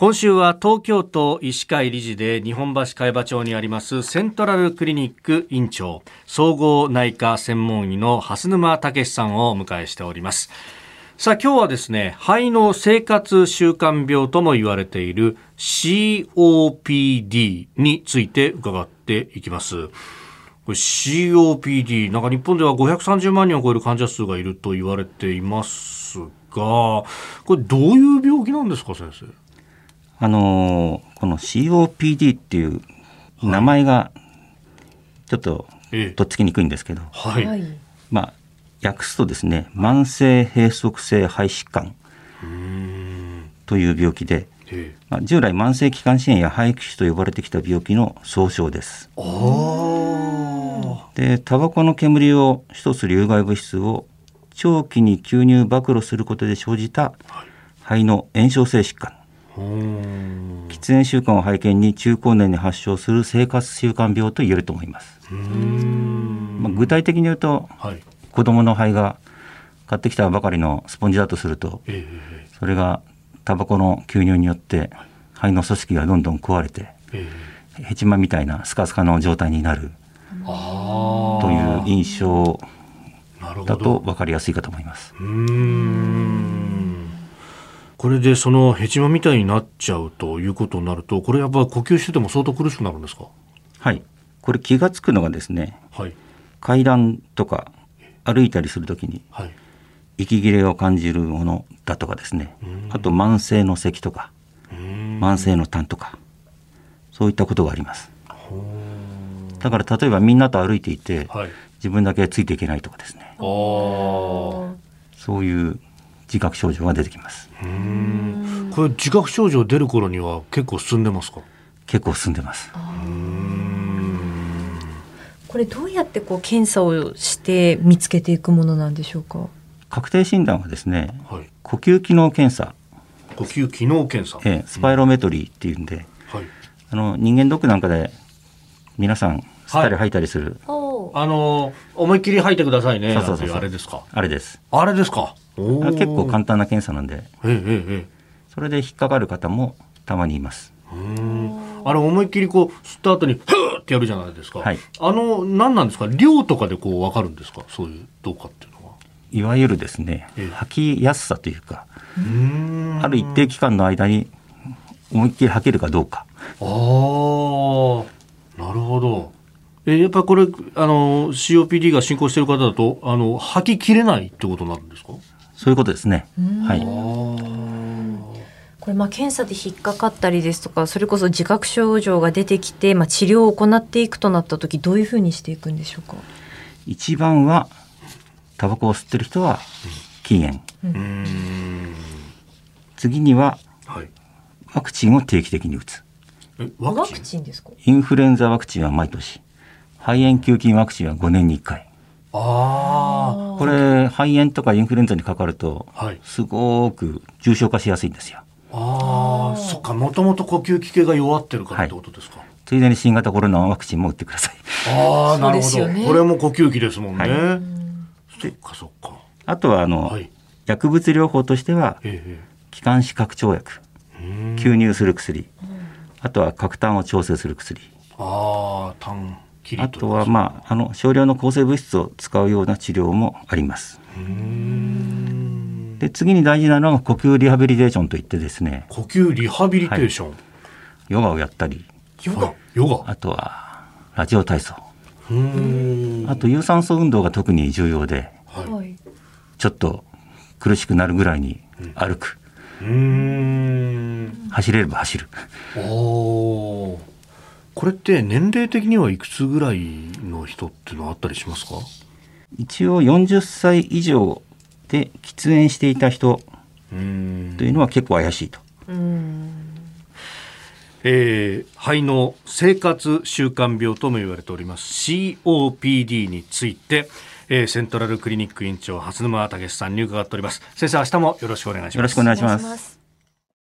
今週は東京都医師会理事で日本橋海馬町にありますセントラルクリニック院長総合内科専門医の蓮沼武さんをお迎えしております。さあ今日はですね肺の生活習慣病とも言われている COPD について伺っていきます。COPD なんか日本では530万人を超える患者数がいると言われていますがこれどういう病気なんですか先生？あのーこの COPD っていう名前がちょっとええ。とっつきにくいんですけど、はい、はい。まあ訳すとですね慢性閉塞性肺疾患という病気で、ええ。まあ、従来慢性気管支炎や肺気腫と呼ばれてきた病気の総称です。でタバコの煙を主とする有害物質を長期に吸入暴露することで生じた肺の炎症性疾患喫煙習慣を背景に中高年に発症する生活習慣病と言えると思います、まあ、具体的に言うとはい。子供の肺が買ってきたばかりのスポンジだとするとええそれがタバコの吸入によって肺の組織がどんどん壊れてええ。ヘチマみたいなスカスカの状態になるという印象だと分かりやすいかと思いますこれでそのヘチマみたいになっちゃうということになるとこれやっぱ呼吸してても相当苦しくなるんですか？はい。これ気がつくのがですねはい。階段とか歩いたりするときにはい。息切れを感じるものだとかですね。あと慢性の咳とか慢性の痰とかそういったことがあります。だから例えばみんなと歩いていてはい。自分だけついていけないとかですね。そういう自覚症状が出てきます。うん。これ自覚症状出る頃には結構進んでますか？結構進んでます。これどうやってこう検査をして見つけていくものなんでしょうか？確定診断はですねはい。呼吸機能検査、呼吸機能検査。えースパイロメトリーっていうんで、はい。あの人間ドックなんかで皆さん吸ったり吐いたりする、おあの思いっきり吐いてくださいねそうそうそうあれですか？あれです。あれですか？結構簡単な検査なんで。それで引っかかる方もたまにいます。あれ思いっきりこう吸った後にふーってやるじゃないですか、はい。あの何なんですか？量とかでこう分かるんですか？そういうどうかっていうのは。いわゆるですねええ。吐きやすさというかうある一定期間の間に思いっきり吐けるかどうか。ああなるほど。えやっぱこれあの COPD が進行している方だとあの吐ききれないってことになるんですか？そういうことですね。うん。はい。これまあ検査で引っかかったりですとかそれこそ自覚症状が出てきてまあ治療を行っていくとなった時どういうふうにしていくんでしょうか？一番はタバコを吸ってる人は禁煙。うーん。次にははい。ワクチンを定期的に打つ。えワクチンですか？インフルエンザワクチンは毎年肺炎球菌ワクチンは5年に1回。あこれ肺炎とかインフルエンザにかかるとあはい。すごく重症化しやすいんですよ。ああそっかもともと呼吸器系が弱ってるからってことですか。ついでに新型コロナワクチンも打ってください。ああなるほど、ねこれも呼吸器ですもんね。はい。そっかそっか。あとはあの、はい。薬物療法としてはええ気管支拡張薬。吸入する薬。あとは角炭を調整する薬。ああ痰切りあとはまああの少量の抗生物質を使うような治療もありますで次に大事なのが呼吸リハビリテーションといってですね呼吸リハビリテーション。ヨガをやったりヨガ？ヨガ？あとはラジオ体操あと有酸素運動が特に重要ではい。い。ちょっと苦しくなるぐらいに歩く、うーん。走れれば走るおお。これって年齢的にはいくつぐらいの人っていうのはあったりしますか？一応40歳以上で喫煙していた人うーんというのは結構怪しいとうん。えー肺の生活習慣病とも言われております COPD について、えーセントラルクリニック院長蓮沼武さんに伺っております先生明日もよろしくお願いしますよろしくお願いしますす。